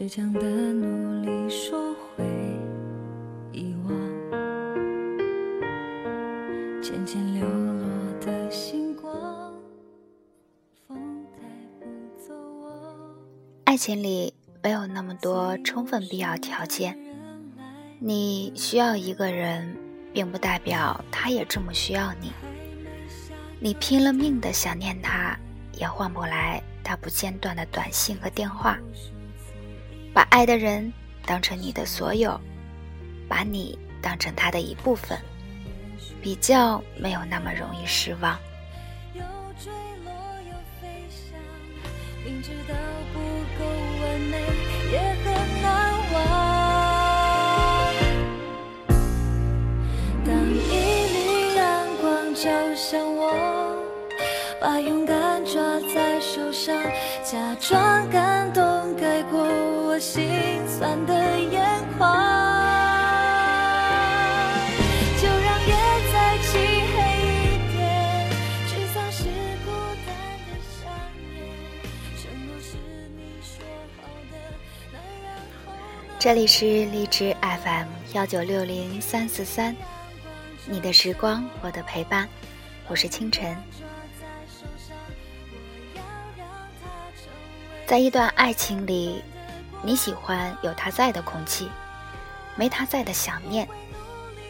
倔强的努力收回遗忘，渐渐流落的星光，风带不走我。爱情里没有那么多充分必要条件，你需要一个人，并不代表他也这么需要你。你拼了命的想念他，也换不来他不间断的短信和电话。把爱的人当成你的所有，把你当成他的一部分，比较没有那么容易失望。当一缕阳光照向我，把勇敢抓在手上，假装感动心酸的眼眶。就让夜再漆黑一点，沮丧是孤单的想念，承诺是你说好的，那然后呢？这里是荔枝 FM 幺九六零三四三，你的时光，我的陪伴，我是清晨。在一段爱情里，你喜欢有他在的空气，没他在的想念。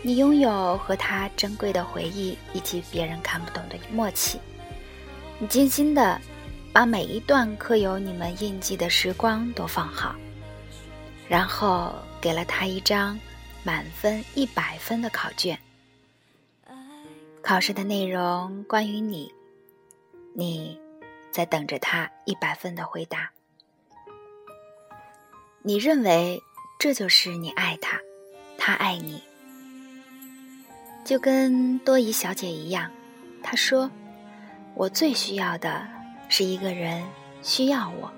你拥有和他珍贵的回忆，以及别人看不懂的默契。你精心的把每一段刻有你们印记的时光都放好，然后给了他一张满分一百分的考卷。考试的内容关于你，你在等着他一百分的回答。你认为这就是你爱他，他爱你，就跟多疑小姐一样。她说：“我最需要的是一个人需要我。”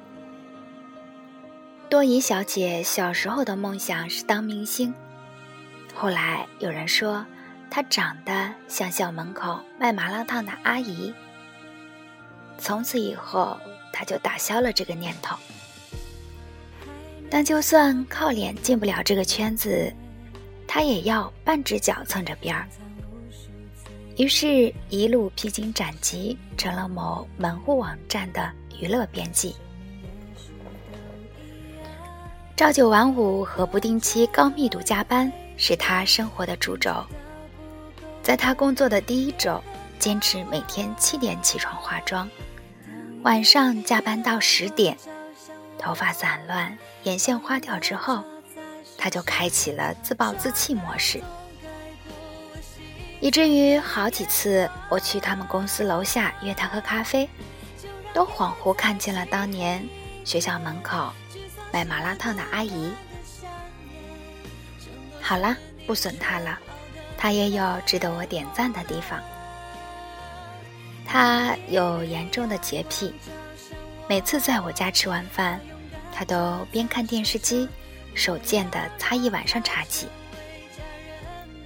多疑小姐小时候的梦想是当明星，后来有人说她长得像校门口卖麻辣烫的阿姨。从此以后，她就打消了这个念头。但就算靠脸进不了这个圈子，他也要半只脚蹭着边儿。于是，一路披荆斩棘，成了某门户网站的娱乐编辑。朝九晚五和不定期高密度加班是他生活的主轴。在他工作的第一周，坚持每天七点起床化妆，晚上加班到十点，头发散乱、眼线花掉之后，他就开启了自暴自弃模式。以至于好几次我去他们公司楼下约他喝咖啡，都恍惚看见了当年学校门口卖麻辣烫的阿姨。好了，不损他了，他也有值得我点赞的地方。他有严重的洁癖，每次在我家吃完饭，他都边看电视机，手贱的擦一晚上茶几。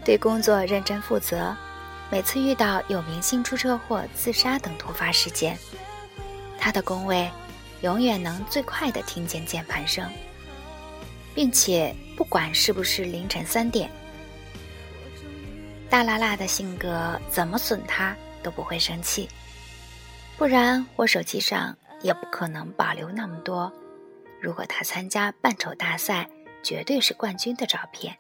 对工作认真负责，每次遇到有明星出车祸、自杀等突发事件，他的工位永远能最快的听见键盘声，并且不管是不是凌晨三点，大辣辣的性格怎么损他都不会生气，不然我手机上也不可能保留那么多，如果他参加扮丑大赛绝对是冠军的照片。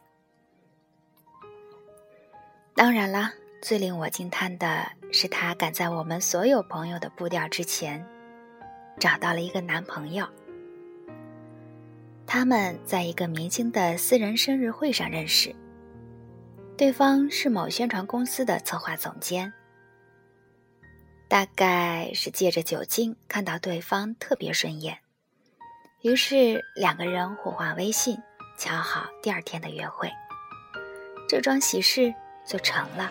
当然啦，最令我惊叹的是，他赶在我们所有朋友的步调之前，找到了一个男朋友。他们在一个明星的私人生日会上认识，对方是某宣传公司的策划总监。大概是借着酒精看到对方特别顺眼，于是两个人互换微信，敲好第二天的约会。这桩喜事。就成了。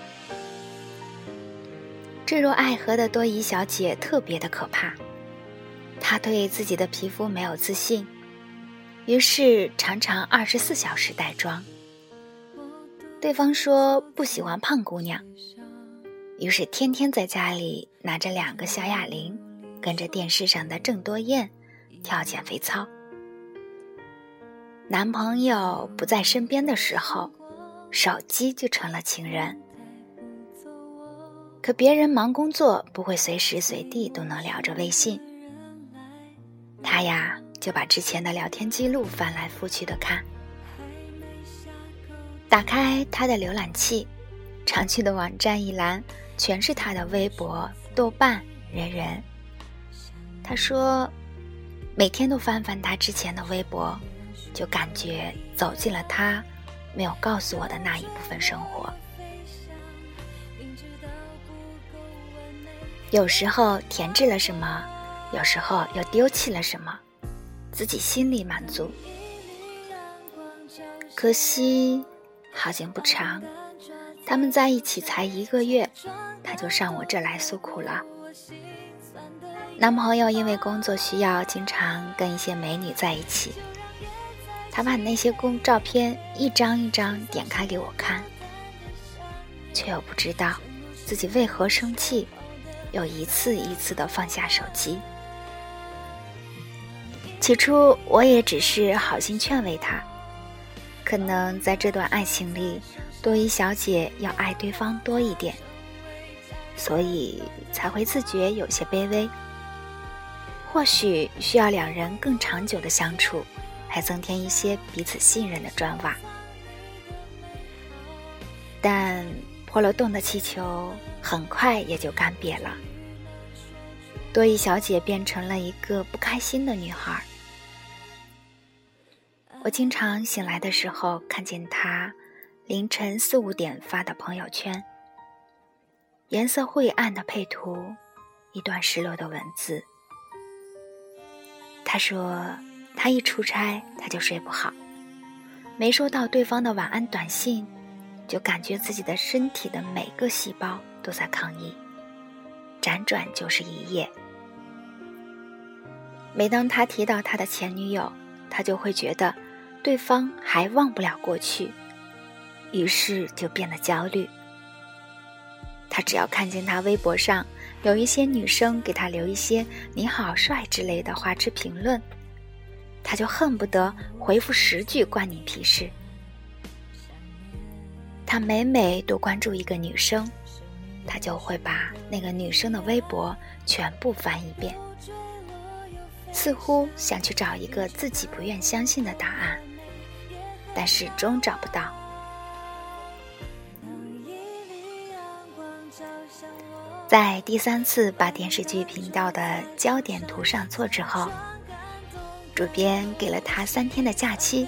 坠入爱河的多疑小姐特别的可怕，她对自己的皮肤没有自信，于是常常二十四小时带妆。对方说不喜欢胖姑娘，于是天天在家里拿着两个小哑铃，跟着电视上的郑多燕跳减肥操。男朋友不在身边的时候，手机就成了情人。可别人忙工作，不会随时随地都能聊着微信。他呀，就把之前的聊天记录翻来覆去的看。打开他的浏览器，常去的网站一栏全是他的微博、豆瓣、人人。他说，每天都翻翻他之前的微博，就感觉走进了他没有告诉我的那一部分生活。有时候填置了什么，有时候又丢弃了什么，自己心里满足。可惜好景不长，他们在一起才一个月，他就上我这来诉苦了。男朋友因为工作需要，经常跟一些美女在一起，他把那些公照片一张一张点开给我看，却又不知道自己为何生气。又一次一次的放下手机。起初我也只是好心劝慰他，可能在这段爱情里，多一小姐要爱对方多一点，所以才会自觉有些卑微。或许需要两人更长久的相处，来增添一些彼此信任的砖瓦。但破了洞的气球。很快也就干瘪了。多伊小姐变成了一个不开心的女孩。我经常醒来的时候，看见她凌晨四五点发的朋友圈，颜色晦暗的配图，一段失落的文字。他说，他一出差，他就睡不好，没收到对方的晚安短信，就感觉自己的身体的每个细胞。都在抗议，辗转就是一夜。每当他提到他的前女友，他就会觉得对方还忘不了过去，于是就变得焦虑。他只要看见他微博上有一些女生给他留一些“你好帅”之类的花痴评论，他就恨不得回复十句关你屁事。他每每多关注一个女生。他就会把那个女生的微博全部翻一遍，似乎想去找一个自己不愿相信的答案，但始终找不到。在第三次把电视剧频道的焦点图上错之后，主编给了他三天的假期，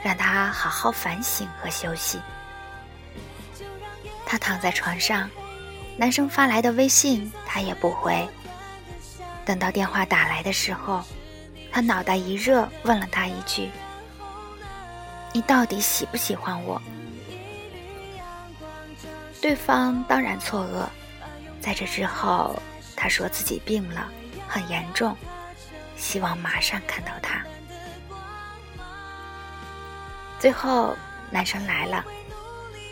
让他好好反省和休息。他躺在床上。男生发来的微信，他也不回。等到电话打来的时候，他脑袋一热，问了他一句：“你到底喜不喜欢我？”对方当然错愕。在这之后，他说自己病了，很严重，希望马上看到他。最后，男生来了，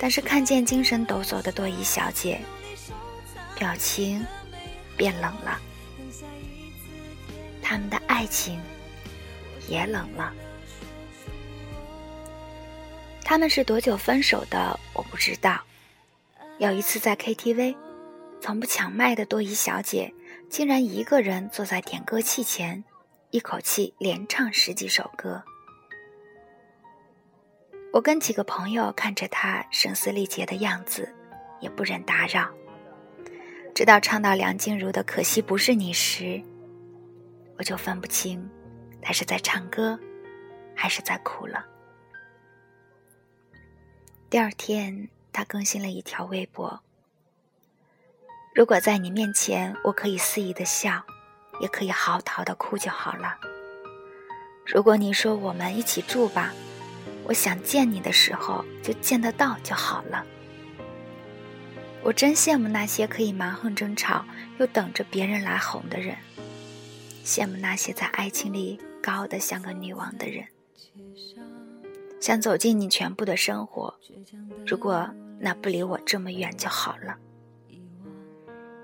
但是看见精神抖擞的多依小姐。表情变冷了，他们的爱情也冷了。他们是多久分手的？我不知道。有一次在 KTV，从不抢麦的多疑小姐竟然一个人坐在点歌器前，一口气连唱十几首歌。我跟几个朋友看着她声嘶力竭的样子，也不忍打扰。直到唱到梁静茹的《可惜不是你》时，我就分不清，她是在唱歌，还是在哭了。第二天，他更新了一条微博：“如果在你面前，我可以肆意的笑，也可以嚎啕的哭就好了。如果你说我们一起住吧，我想见你的时候就见得到就好了。”我真羡慕那些可以蛮横争吵又等着别人来哄的人，羡慕那些在爱情里高的像个女王的人。想走进你全部的生活，如果那不离我这么远就好了。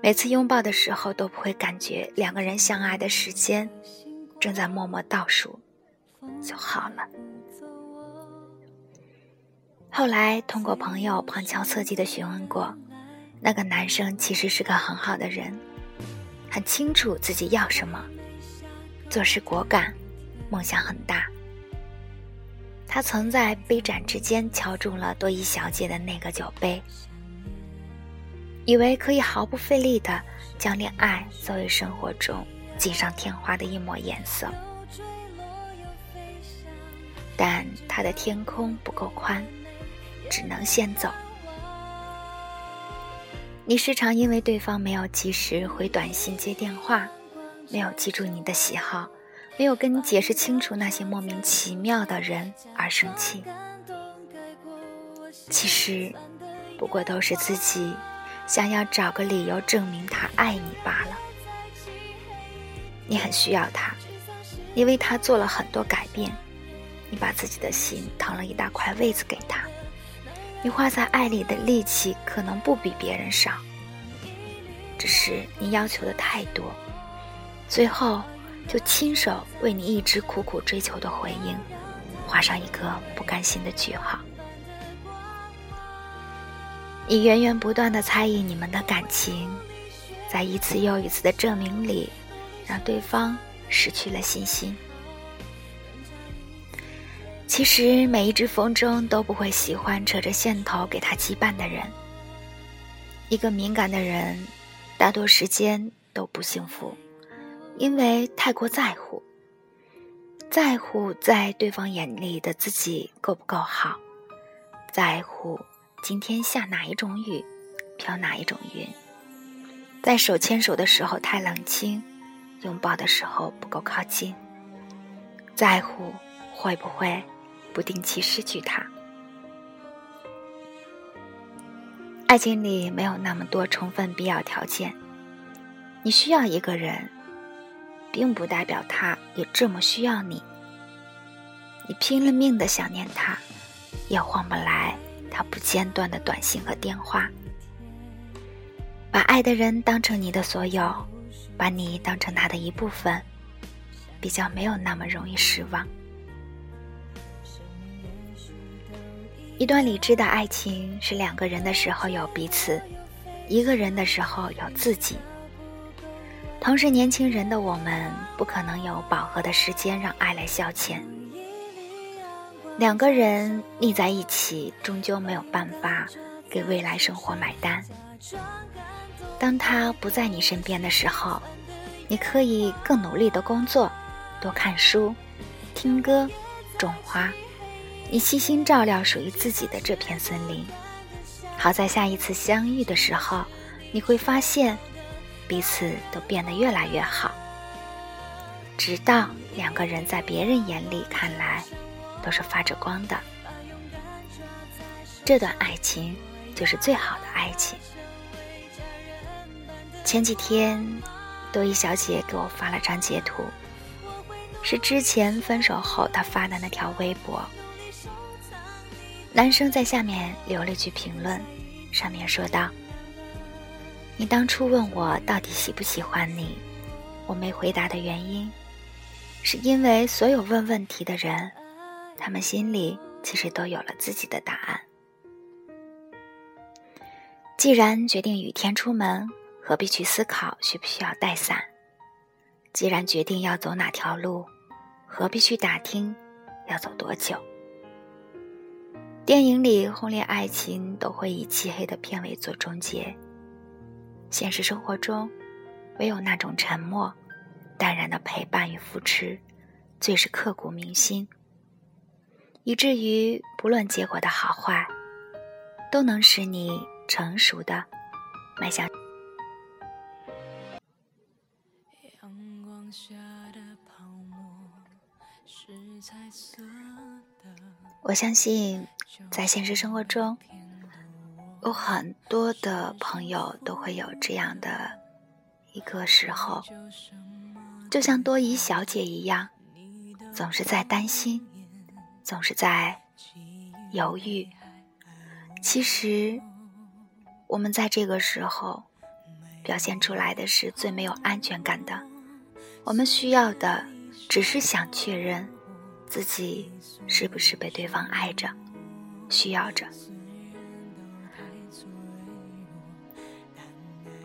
每次拥抱的时候都不会感觉两个人相爱的时间正在默默倒数，就好了。后来通过朋友旁敲侧击的询问过，那个男生其实是个很好的人，很清楚自己要什么，做事果敢，梦想很大。他曾在杯盏之间敲中了多伊小姐的那个酒杯，以为可以毫不费力的将恋爱作为生活中锦上添花的一抹颜色，但他的天空不够宽。只能先走。你时常因为对方没有及时回短信、接电话，没有记住你的喜好，没有跟你解释清楚那些莫名其妙的人而生气。其实，不过都是自己想要找个理由证明他爱你罢了。你很需要他，你为他做了很多改变，你把自己的心腾了一大块位子给他。你花在爱里的力气可能不比别人少，只是你要求的太多，最后就亲手为你一直苦苦追求的回应，画上一个不甘心的句号。你源源不断的猜疑你们的感情，在一次又一次的证明里，让对方失去了信心。其实每一只风筝都不会喜欢扯着线头给它羁绊的人。一个敏感的人，大多时间都不幸福，因为太过在乎，在乎在对方眼里的自己够不够好，在乎今天下哪一种雨，飘哪一种云，在手牵手的时候太冷清，拥抱的时候不够靠近，在乎会不会。不定期失去他。爱情里没有那么多充分必要条件，你需要一个人，并不代表他也这么需要你。你拼了命的想念他，也换不来他不间断的短信和电话。把爱的人当成你的所有，把你当成他的一部分，比较没有那么容易失望。一段理智的爱情是两个人的时候有彼此，一个人的时候有自己。同是年轻人的我们，不可能有饱和的时间让爱来消遣。两个人腻在一起，终究没有办法给未来生活买单。当他不在你身边的时候，你可以更努力的工作，多看书，听歌，种花。你细心照料属于自己的这片森林，好在下一次相遇的时候，你会发现彼此都变得越来越好，直到两个人在别人眼里看来都是发着光的。这段爱情就是最好的爱情。前几天，多一小姐给我发了张截图，是之前分手后她发的那条微博。男生在下面留了句评论，上面说道：“你当初问我到底喜不喜欢你，我没回答的原因，是因为所有问问题的人，他们心里其实都有了自己的答案。既然决定雨天出门，何必去思考需不需要带伞？既然决定要走哪条路，何必去打听要走多久？”电影里轰烈爱情都会以漆黑的片尾做终结，现实生活中，唯有那种沉默、淡然的陪伴与扶持，最是刻骨铭心，以至于不论结果的好坏，都能使你成熟的迈向。我相信。在现实生活中，有很多的朋友都会有这样的一个时候，就像多疑小姐一样，总是在担心，总是在犹豫。其实，我们在这个时候表现出来的是最没有安全感的。我们需要的只是想确认自己是不是被对方爱着。需要着。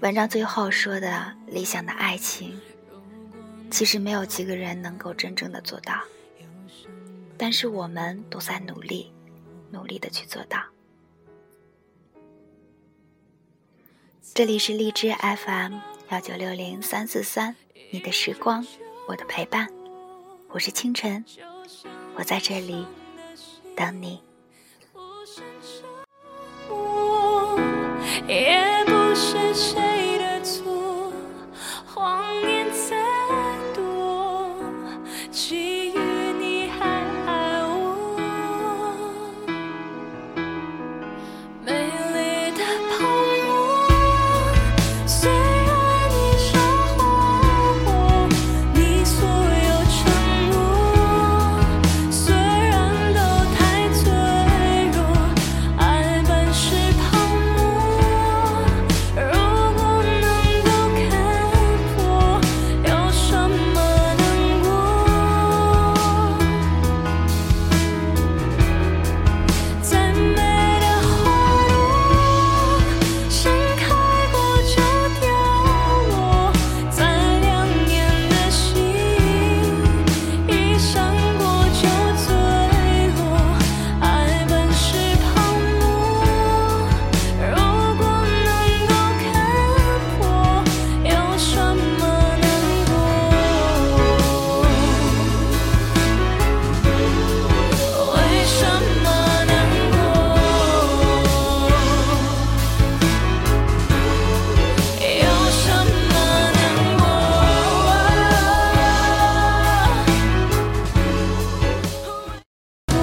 文章最后说的理想的爱情，其实没有几个人能够真正的做到，但是我们都在努力，努力的去做到。这里是荔枝 FM 幺九六零三四三，你的时光，我的陪伴，我是清晨，我在这里等你。